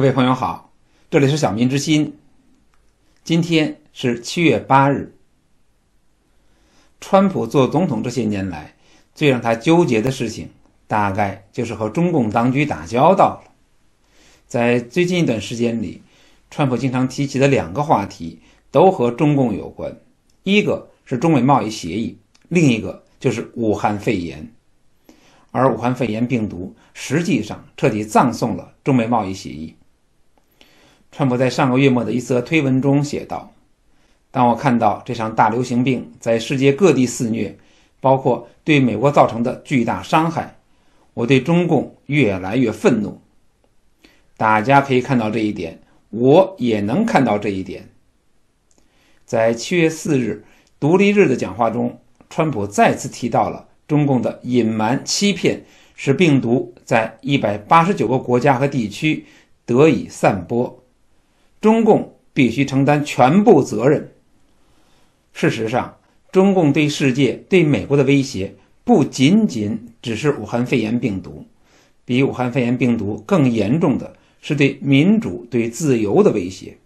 各位朋友好，这里是小民之心。今天是七月八日。川普做总统这些年来，最让他纠结的事情，大概就是和中共当局打交道了。在最近一段时间里，川普经常提起的两个话题都和中共有关，一个是中美贸易协议，另一个就是武汉肺炎。而武汉肺炎病毒实际上彻底葬送了中美贸易协议。川普在上个月末的一则推文中写道：“当我看到这场大流行病在世界各地肆虐，包括对美国造成的巨大伤害，我对中共越来越愤怒。大家可以看到这一点，我也能看到这一点。”在七月四日独立日的讲话中，川普再次提到了中共的隐瞒欺骗，使病毒在一百八十九个国家和地区得以散播。中共必须承担全部责任。事实上，中共对世界、对美国的威胁不仅仅只是武汉肺炎病毒，比武汉肺炎病毒更严重的是对民主、对自由的威胁。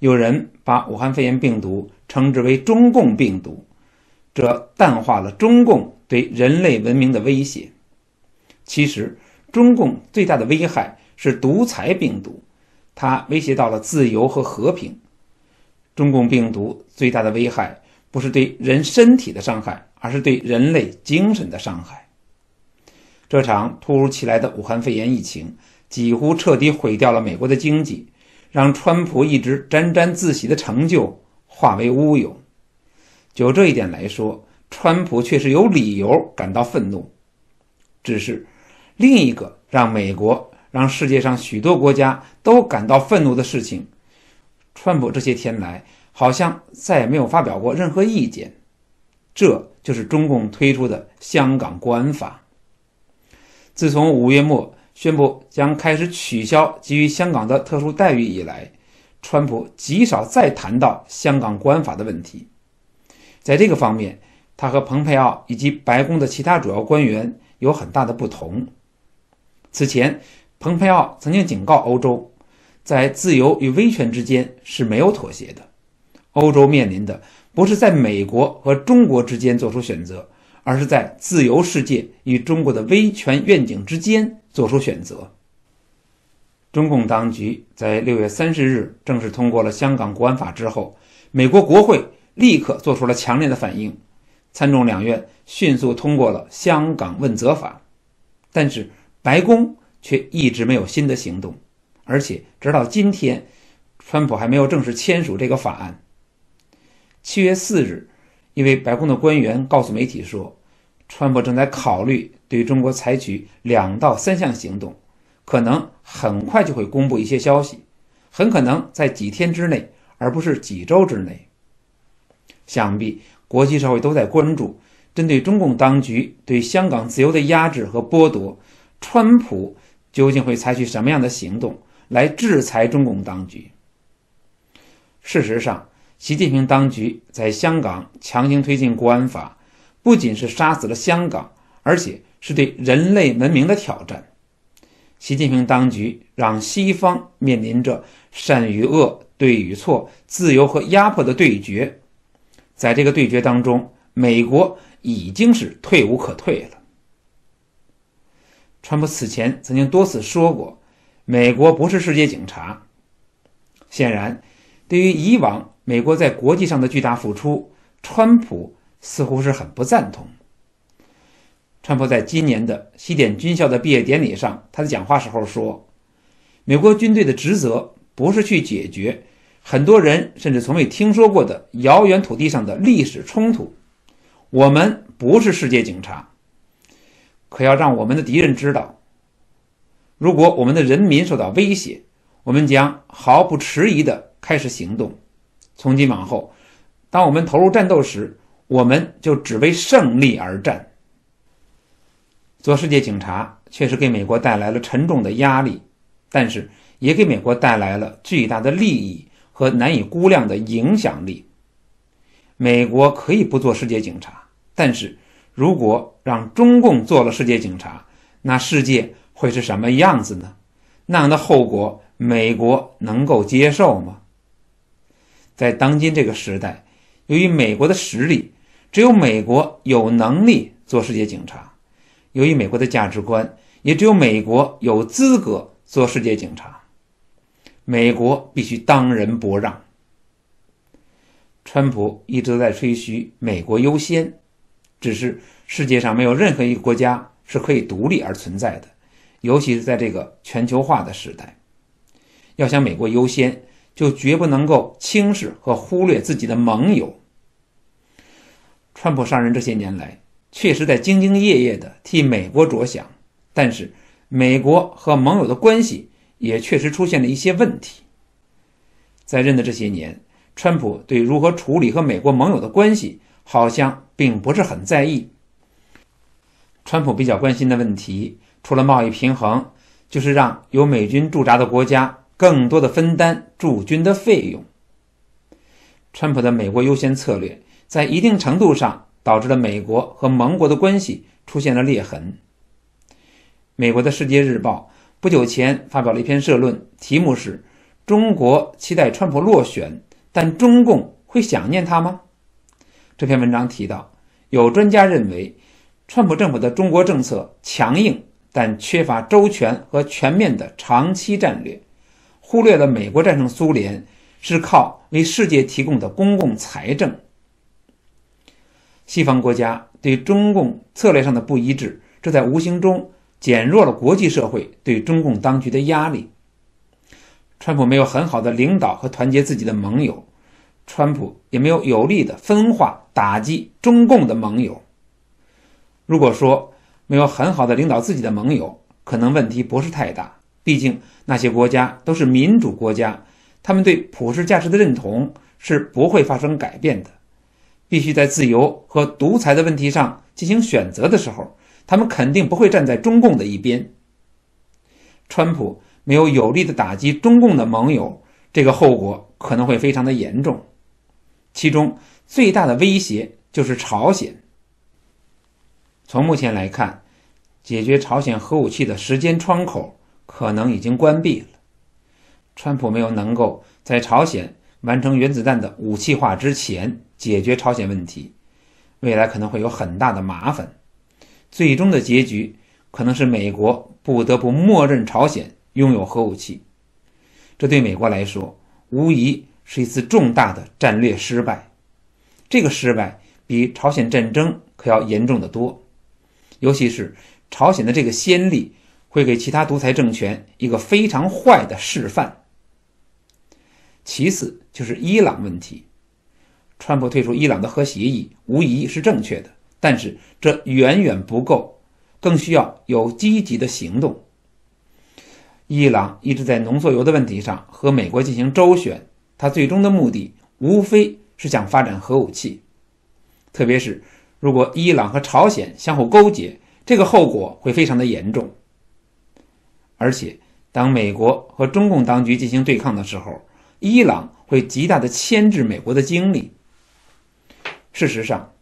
有人把武汉肺炎病毒称之为“中共病毒”，这淡化了中共对人类文明的威胁。其实，中共最大的危害是独裁病毒。它威胁到了自由和和平。中共病毒最大的危害不是对人身体的伤害，而是对人类精神的伤害。这场突如其来的武汉肺炎疫情几乎彻底毁掉了美国的经济，让川普一直沾沾自喜的成就化为乌有。就这一点来说，川普确实有理由感到愤怒。只是另一个让美国。让世界上许多国家都感到愤怒的事情，川普这些天来好像再也没有发表过任何意见。这就是中共推出的香港国安法。自从五月末宣布将开始取消给予香港的特殊待遇以来，川普极少再谈到香港国安法的问题。在这个方面，他和蓬佩奥以及白宫的其他主要官员有很大的不同。此前。蓬佩奥曾经警告欧洲，在自由与威权之间是没有妥协的。欧洲面临的不是在美国和中国之间做出选择，而是在自由世界与中国的威权愿景之间做出选择。中共当局在六月三十日正式通过了香港国安法之后，美国国会立刻做出了强烈的反应，参众两院迅速通过了香港问责法，但是白宫。却一直没有新的行动，而且直到今天，川普还没有正式签署这个法案。七月四日，一位白宫的官员告诉媒体说，川普正在考虑对中国采取两到三项行动，可能很快就会公布一些消息，很可能在几天之内，而不是几周之内。想必国际社会都在关注，针对中共当局对香港自由的压制和剥夺，川普。究竟会采取什么样的行动来制裁中共当局？事实上，习近平当局在香港强行推进国安法，不仅是杀死了香港，而且是对人类文明的挑战。习近平当局让西方面临着善与恶、对与错、自由和压迫的对决，在这个对决当中，美国已经是退无可退了。川普此前曾经多次说过，美国不是世界警察。显然，对于以往美国在国际上的巨大付出，川普似乎是很不赞同。川普在今年的西点军校的毕业典礼上，他的讲话时候说：“美国军队的职责不是去解决很多人甚至从未听说过的遥远土地上的历史冲突。我们不是世界警察。”可要让我们的敌人知道，如果我们的人民受到威胁，我们将毫不迟疑地开始行动。从今往后，当我们投入战斗时，我们就只为胜利而战。做世界警察确实给美国带来了沉重的压力，但是也给美国带来了巨大的利益和难以估量的影响力。美国可以不做世界警察，但是。如果让中共做了世界警察，那世界会是什么样子呢？那样的后果美国能够接受吗？在当今这个时代，由于美国的实力，只有美国有能力做世界警察；由于美国的价值观，也只有美国有资格做世界警察。美国必须当仁不让。川普一直在吹嘘“美国优先”，只是世界上没有任何一个国家是可以独立而存在的，尤其是在这个全球化的时代。要想美国优先，就绝不能够轻视和忽略自己的盟友。川普上任这些年来，确实在兢兢业业地替美国着想，但是美国和盟友的关系也确实出现了一些问题。在任的这些年，川普对如何处理和美国盟友的关系，好像并不是很在意。川普比较关心的问题，除了贸易平衡，就是让有美军驻扎的国家更多的分担驻军的费用。川普的美国优先策略，在一定程度上导致了美国和盟国的关系出现了裂痕。美国的《世界日报》不久前发表了一篇社论，题目是“中国期待川普落选”。但中共会想念他吗？这篇文章提到，有专家认为，川普政府的中国政策强硬，但缺乏周全和全面的长期战略，忽略了美国战胜苏联是靠为世界提供的公共财政。西方国家对中共策略上的不一致，这在无形中减弱了国际社会对中共当局的压力。川普没有很好的领导和团结自己的盟友，川普也没有有力的分化打击中共的盟友。如果说没有很好的领导自己的盟友，可能问题不是太大。毕竟那些国家都是民主国家，他们对普世价值的认同是不会发生改变的。必须在自由和独裁的问题上进行选择的时候，他们肯定不会站在中共的一边。川普。没有有力的打击中共的盟友，这个后果可能会非常的严重。其中最大的威胁就是朝鲜。从目前来看，解决朝鲜核武器的时间窗口可能已经关闭了。川普没有能够在朝鲜完成原子弹的武器化之前解决朝鲜问题，未来可能会有很大的麻烦。最终的结局可能是美国不得不默认朝鲜。拥有核武器，这对美国来说无疑是一次重大的战略失败。这个失败比朝鲜战争可要严重的多，尤其是朝鲜的这个先例会给其他独裁政权一个非常坏的示范。其次就是伊朗问题，川普退出伊朗的核协议无疑是正确的，但是这远远不够，更需要有积极的行动。伊朗一直在浓缩铀的问题上和美国进行周旋，它最终的目的无非是想发展核武器。特别是如果伊朗和朝鲜相互勾结，这个后果会非常的严重。而且，当美国和中共当局进行对抗的时候，伊朗会极大的牵制美国的精力。事实上，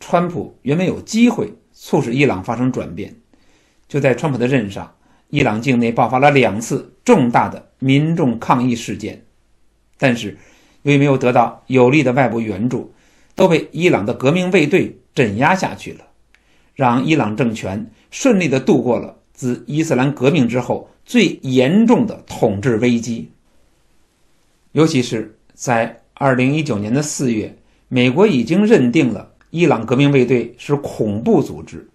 川普原本有机会促使伊朗发生转变，就在川普的任上。伊朗境内爆发了两次重大的民众抗议事件，但是由于没有得到有力的外部援助，都被伊朗的革命卫队镇压下去了，让伊朗政权顺利地度过了自伊斯兰革命之后最严重的统治危机。尤其是在2019年的四月，美国已经认定了伊朗革命卫队是恐怖组织，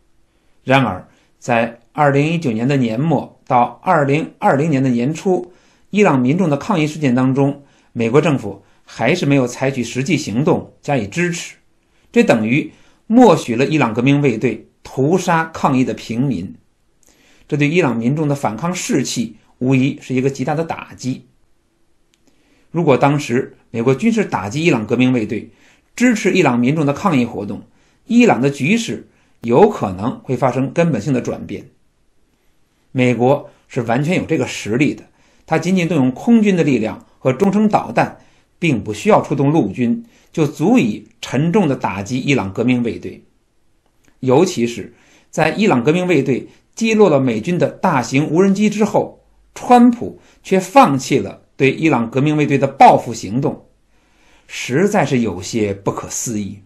然而在。二零一九年的年末到二零二零年的年初，伊朗民众的抗议事件当中，美国政府还是没有采取实际行动加以支持，这等于默许了伊朗革命卫队屠杀抗议的平民，这对伊朗民众的反抗士气无疑是一个极大的打击。如果当时美国军事打击伊朗革命卫队，支持伊朗民众的抗议活动，伊朗的局势有可能会发生根本性的转变。美国是完全有这个实力的，它仅仅动用空军的力量和中程导弹，并不需要出动陆军，就足以沉重地打击伊朗革命卫队。尤其是在伊朗革命卫队击落了美军的大型无人机之后，川普却放弃了对伊朗革命卫队的报复行动，实在是有些不可思议。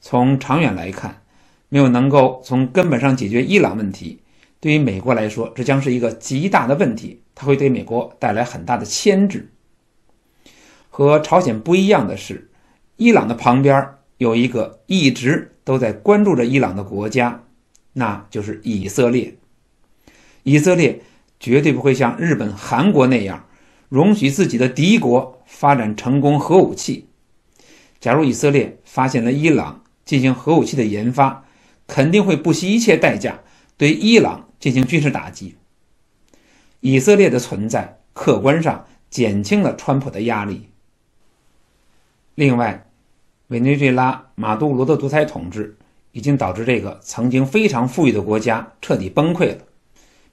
从长远来看，没有能够从根本上解决伊朗问题，对于美国来说，这将是一个极大的问题，它会对美国带来很大的牵制。和朝鲜不一样的是，伊朗的旁边有一个一直都在关注着伊朗的国家，那就是以色列。以色列绝对不会像日本、韩国那样，容许自己的敌国发展成功核武器。假如以色列发现了伊朗进行核武器的研发，肯定会不惜一切代价对伊朗进行军事打击。以色列的存在，客观上减轻了川普的压力。另外，委内瑞拉马杜罗的独裁统治已经导致这个曾经非常富裕的国家彻底崩溃了。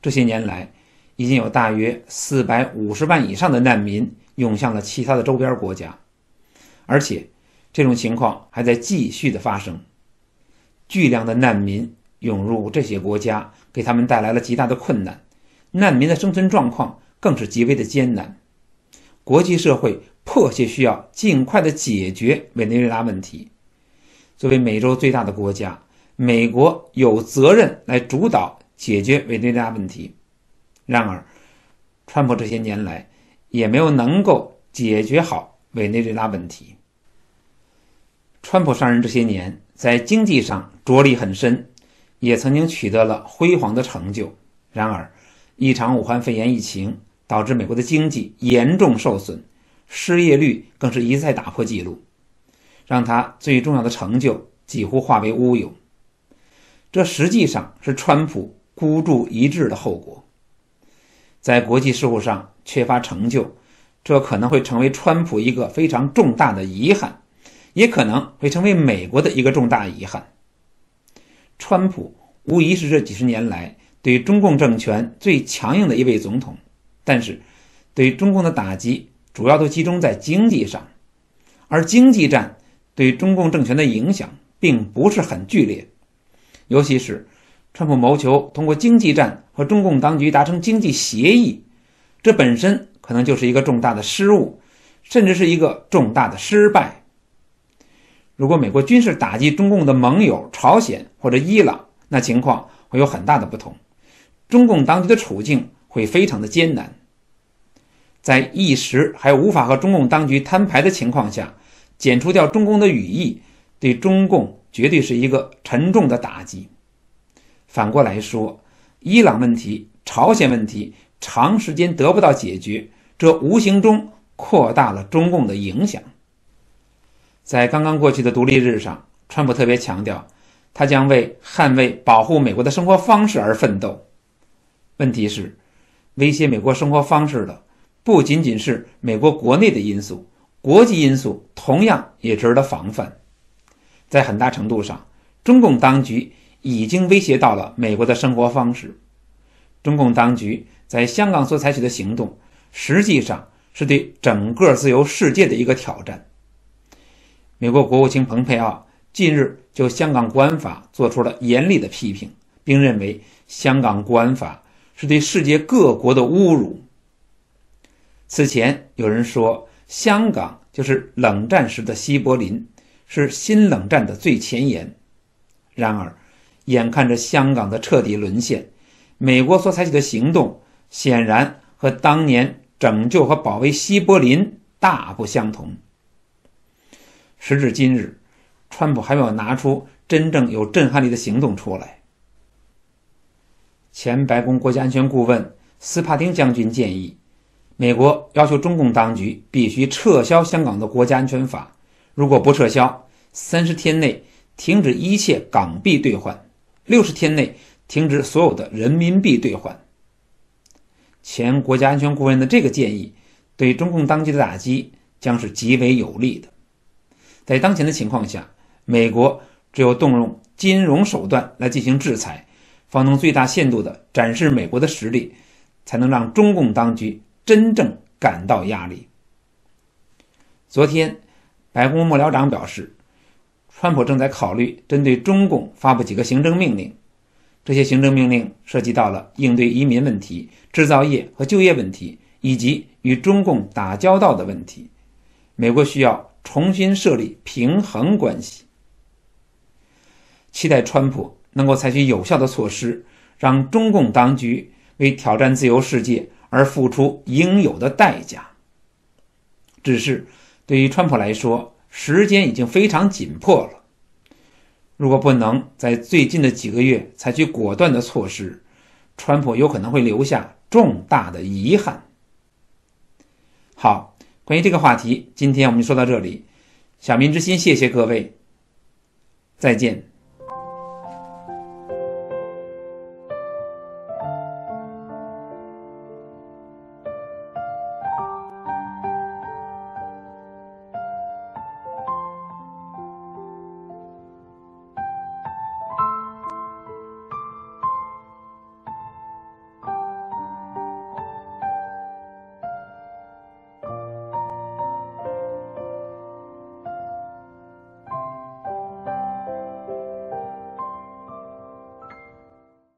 这些年来，已经有大约四百五十万以上的难民涌向了其他的周边国家，而且这种情况还在继续的发生。巨量的难民涌入这些国家，给他们带来了极大的困难，难民的生存状况更是极为的艰难。国际社会迫切需要尽快的解决委内瑞拉问题。作为美洲最大的国家，美国有责任来主导。解决委内瑞拉问题，然而，川普这些年来也没有能够解决好委内瑞拉问题。川普上任这些年，在经济上着力很深，也曾经取得了辉煌的成就。然而，一场武汉肺炎疫情导致美国的经济严重受损，失业率更是一再打破纪录，让他最重要的成就几乎化为乌有。这实际上是川普。孤注一掷的后果，在国际事务上缺乏成就，这可能会成为川普一个非常重大的遗憾，也可能会成为美国的一个重大遗憾。川普无疑是这几十年来对中共政权最强硬的一位总统，但是对中共的打击主要都集中在经济上，而经济战对中共政权的影响并不是很剧烈，尤其是。川普谋求通过经济战和中共当局达成经济协议，这本身可能就是一个重大的失误，甚至是一个重大的失败。如果美国军事打击中共的盟友朝鲜或者伊朗，那情况会有很大的不同，中共当局的处境会非常的艰难。在一时还无法和中共当局摊牌的情况下，剪除掉中共的羽翼，对中共绝对是一个沉重的打击。反过来说，伊朗问题、朝鲜问题长时间得不到解决，这无形中扩大了中共的影响。在刚刚过去的独立日上，川普特别强调，他将为捍卫、保护美国的生活方式而奋斗。问题是，威胁美国生活方式的不仅仅是美国国内的因素，国际因素同样也值得防范。在很大程度上，中共当局。已经威胁到了美国的生活方式。中共当局在香港所采取的行动，实际上是对整个自由世界的一个挑战。美国国务卿蓬佩奥近日就香港国安法做出了严厉的批评，并认为香港国安法是对世界各国的侮辱。此前有人说，香港就是冷战时的西柏林，是新冷战的最前沿。然而，眼看着香港的彻底沦陷，美国所采取的行动显然和当年拯救和保卫西柏林大不相同。时至今日，川普还没有拿出真正有震撼力的行动出来。前白宫国家安全顾问斯帕丁将军建议，美国要求中共当局必须撤销香港的国家安全法，如果不撤销，三十天内停止一切港币兑换。六十天内停止所有的人民币兑换。前国家安全顾问的这个建议，对中共当局的打击将是极为有利的。在当前的情况下，美国只有动用金融手段来进行制裁，方能最大限度地展示美国的实力，才能让中共当局真正感到压力。昨天，白宫幕僚长表示。川普正在考虑针对中共发布几个行政命令，这些行政命令涉及到了应对移民问题、制造业和就业问题，以及与中共打交道的问题。美国需要重新设立平衡关系，期待川普能够采取有效的措施，让中共当局为挑战自由世界而付出应有的代价。只是对于川普来说，时间已经非常紧迫了。如果不能在最近的几个月采取果断的措施，川普有可能会留下重大的遗憾。好。关于这个话题，今天我们就说到这里。小民之心，谢谢各位，再见。